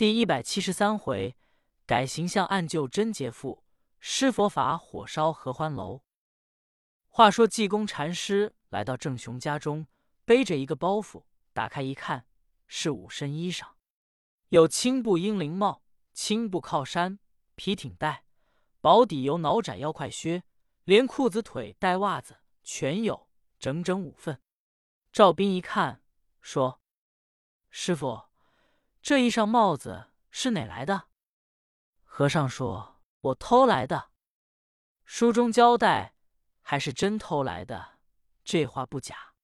第一百七十三回，改形象暗救真劫妇，施佛法火烧合欢楼。话说济公禅师来到郑雄家中，背着一个包袱，打开一看，是五身衣裳，有青布英灵帽、青布靠衫、皮挺带，薄底油脑窄腰快靴，连裤子腿带袜子全有，整整五份。赵斌一看，说：“师傅。”这衣裳帽子是哪来的？和尚说：“我偷来的。”书中交代，还是真偷来的，这话不假。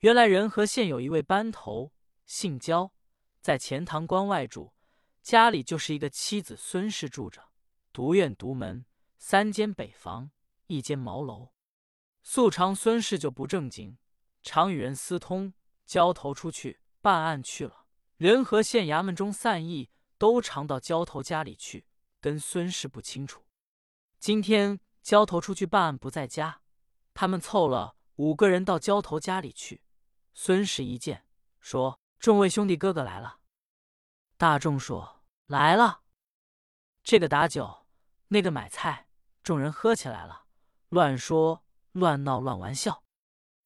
原来仁和县有一位班头，姓焦，在钱塘关外住，家里就是一个妻子孙氏住着，独院独门，三间北房，一间茅楼。素常孙氏就不正经，常与人私通，交头出去办案去了。仁和县衙门中散役，都常到焦头家里去，跟孙氏不清楚。今天焦头出去办案不在家，他们凑了五个人到焦头家里去。孙氏一见，说：“众位兄弟哥哥来了。”大众说：“来了。”这个打酒，那个买菜，众人喝起来了，乱说乱闹乱玩笑。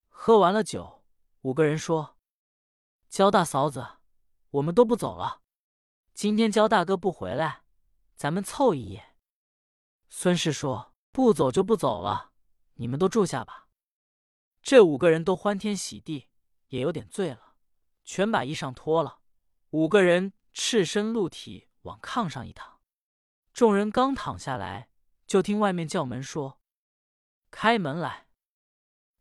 喝完了酒，五个人说：“焦大嫂子。”我们都不走了。今天焦大哥不回来，咱们凑一夜。孙氏说：“不走就不走了，你们都住下吧。”这五个人都欢天喜地，也有点醉了，全把衣裳脱了。五个人赤身露体往炕上一躺。众人刚躺下来，就听外面叫门说：“开门来。”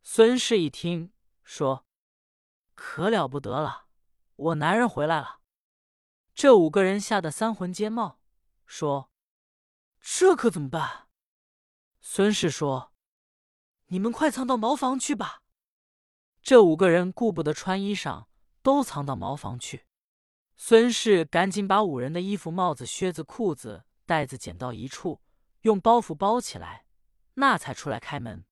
孙氏一听，说：“可了不得了。”我男人回来了，这五个人吓得三魂皆冒，说：“这可怎么办？”孙氏说：“你们快藏到茅房去吧。”这五个人顾不得穿衣裳，都藏到茅房去。孙氏赶紧把五人的衣服、帽子、靴子、裤子、袋子捡到一处，用包袱包起来，那才出来开门。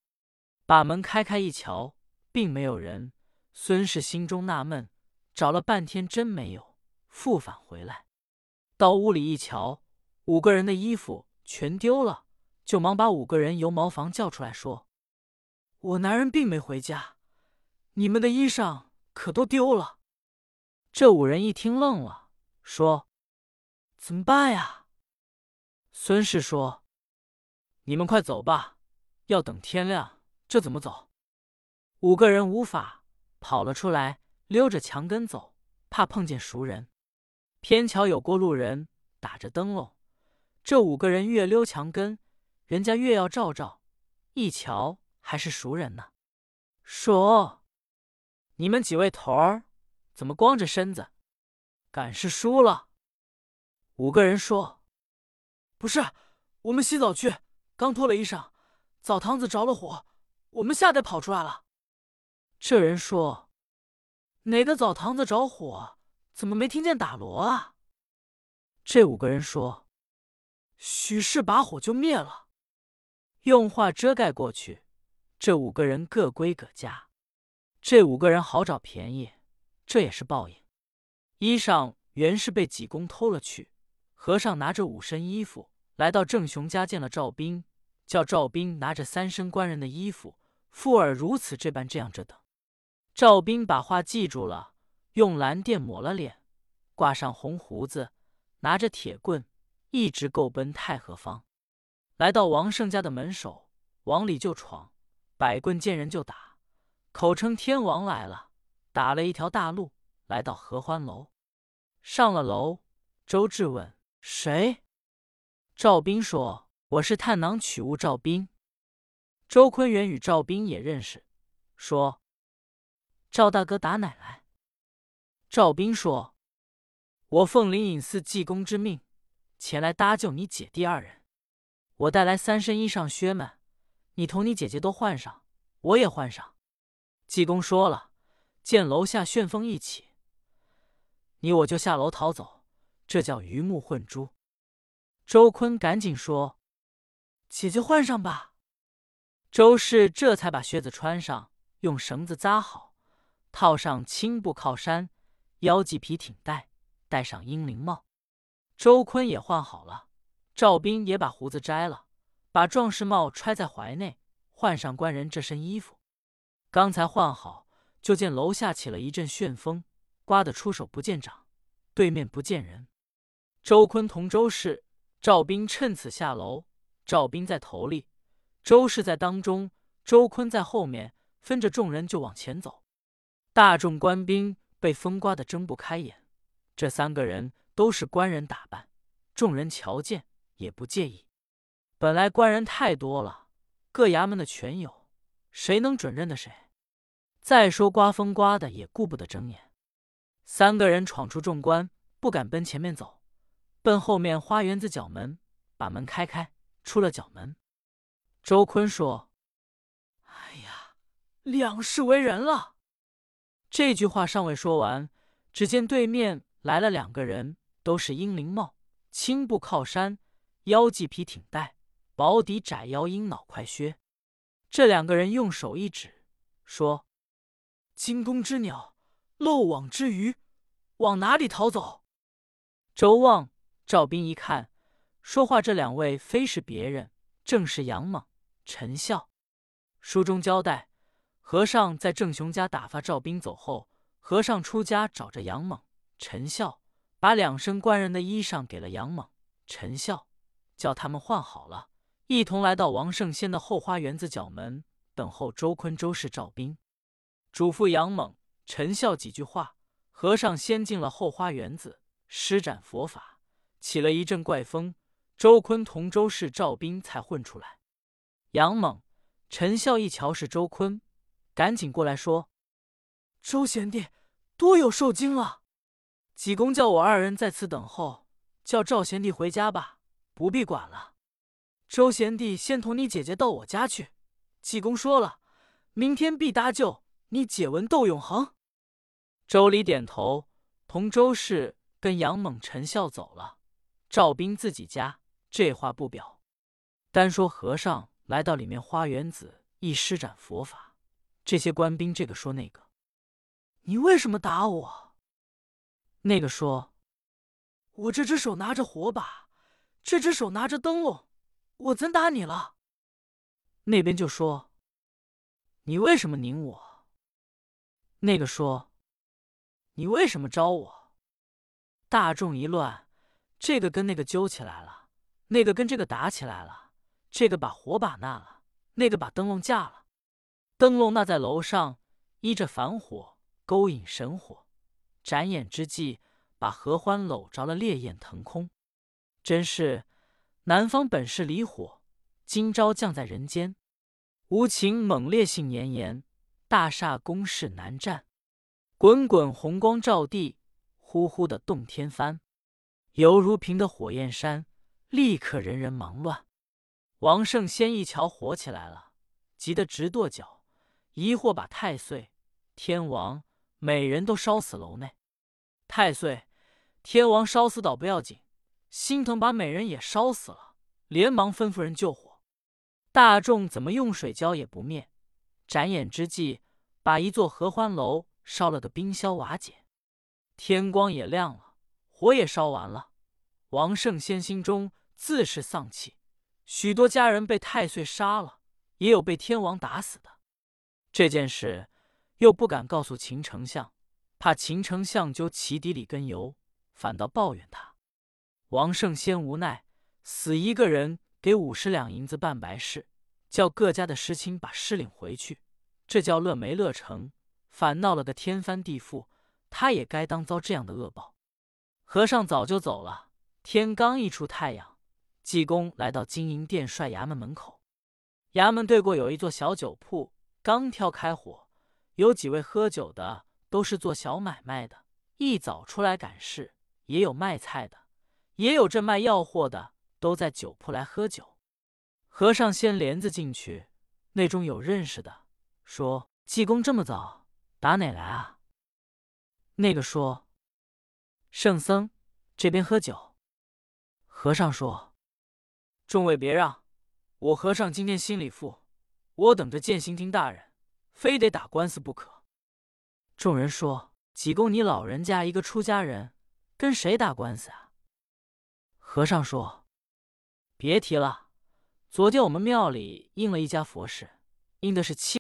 把门开开一瞧，并没有人。孙氏心中纳闷。找了半天，真没有，复返回来，到屋里一瞧，五个人的衣服全丢了，就忙把五个人由茅房叫出来，说：“我男人并没回家，你们的衣裳可都丢了。”这五人一听愣了，说：“怎么办呀？”孙氏说：“你们快走吧，要等天亮，这怎么走？”五个人无法，跑了出来。溜着墙根走，怕碰见熟人。偏巧有过路人打着灯笼，这五个人越溜墙根，人家越要照照。一瞧还是熟人呢，说：“你们几位头儿怎么光着身子？赶是输了？”五个人说：“不是，我们洗澡去，刚脱了衣裳，澡堂子着了火，我们吓得跑出来了。”这人说。哪个澡堂子着火？怎么没听见打锣啊？这五个人说：“许是把火就灭了。”用话遮盖过去。这五个人各归各家。这五个人好找便宜，这也是报应。衣裳原是被济公偷了去。和尚拿着五身衣服来到郑雄家，见了赵斌，叫赵斌拿着三身官人的衣服，附耳如此这般这样这等。赵斌把话记住了，用蓝靛抹了脸，挂上红胡子，拿着铁棍，一直够奔太和坊。来到王胜家的门首，往里就闯，摆棍见人就打，口称天王来了，打了一条大路，来到合欢楼。上了楼，周志问谁？赵斌说：“我是探囊取物赵斌。”周坤元与赵斌也认识，说。赵大哥打哪来？赵斌说：“我奉灵隐寺济公之命，前来搭救你姐弟二人。我带来三身衣裳靴们，你同你姐姐都换上，我也换上。”济公说了，见楼下旋风一起，你我就下楼逃走，这叫鱼目混珠。周坤赶紧说：“姐姐换上吧。”周氏这才把靴子穿上，用绳子扎好。套上青布靠衫，腰系皮挺带，戴上英灵帽。周坤也换好了，赵斌也把胡子摘了，把壮士帽揣在怀内，换上官人这身衣服。刚才换好，就见楼下起了一阵旋风，刮得出手不见掌，对面不见人。周坤同周氏、赵斌趁此下楼，赵斌在头里，周氏在当中，周坤在后面，分着众人就往前走。大众官兵被风刮得睁不开眼。这三个人都是官人打扮，众人瞧见也不介意。本来官人太多了，各衙门的全有，谁能准认得谁？再说刮风刮的也顾不得睁眼。三个人闯出众官，不敢奔前面走，奔后面花园子角门，把门开开，出了角门。周坤说：“哎呀，两世为人了。”这句话尚未说完，只见对面。来了两个人，都是英灵帽、青布靠衫，腰系皮挺带，薄底窄腰鹰脑快靴。这两个人用手一指，说：“惊弓之鸟，漏网之鱼，往哪里逃走？”周望、赵斌一看，说话这两位非是别人，正是杨猛、陈笑。书中交代，和尚在郑雄家打发赵斌走后，和尚出家找着杨猛。陈孝把两身官人的衣裳给了杨猛、陈孝，叫他们换好了，一同来到王圣先的后花园子角门等候周坤、周氏、赵斌，嘱咐杨猛、陈孝几句话。和尚先进了后花园子，施展佛法，起了一阵怪风。周坤同周氏、赵斌才混出来。杨猛、陈孝一瞧是周坤，赶紧过来说：“周贤弟多有受惊了。”济公叫我二人在此等候，叫赵贤弟回家吧，不必管了。周贤弟先同你姐姐到我家去。济公说了，明天必搭救你解文斗永恒。周礼点头，同周氏跟杨猛、陈孝走了。赵斌自己家，这话不表，单说和尚来到里面花园子，一施展佛法，这些官兵这个说那个，你为什么打我？那个说：“我这只手拿着火把，这只手拿着灯笼，我怎打你了？”那边就说：“你为什么拧我？”那个说：“你为什么招我？”大众一乱，这个跟那个揪起来了，那个跟这个打起来了，这个把火把拿了，那个把灯笼架了，灯笼那在楼上依着繁火，勾引神火。眨眼之际，把合欢搂着了，烈焰腾空。真是南方本是离火，今朝降在人间。无情猛烈性炎炎，大厦攻势难战。滚滚红光照地，呼呼的动天翻。犹如平的火焰山，立刻人人忙乱。王胜先一瞧火起来了，急得直跺脚，疑惑把太岁、天王。每人都烧死楼内，太岁、天王烧死倒不要紧，心疼把美人也烧死了，连忙吩咐人救火。大众怎么用水浇也不灭，眨眼之际，把一座合欢楼烧了个冰消瓦解。天光也亮了，火也烧完了。王圣先心中自是丧气，许多家人被太岁杀了，也有被天王打死的。这件事。又不敢告诉秦丞相，怕秦丞相究其底里根由，反倒抱怨他。王胜先无奈，死一个人给五十两银子办白事，叫各家的师亲把尸领回去。这叫乐没乐成，反闹了个天翻地覆。他也该当遭这样的恶报。和尚早就走了，天刚一出太阳，济公来到金银殿帅衙门门口。衙门对过有一座小酒铺，刚挑开火。有几位喝酒的，都是做小买卖的，一早出来赶事；也有卖菜的，也有这卖药货的，都在酒铺来喝酒。和尚掀帘子进去，内中有认识的，说：“济公这么早打哪来啊？”那个说：“圣僧这边喝酒。”和尚说：“众位别让，我和尚今天心里富，我等着见刑庭大人。”非得打官司不可。众人说：“济公，你老人家一个出家人，跟谁打官司啊？”和尚说：“别提了，昨天我们庙里应了一家佛事，应的是七。”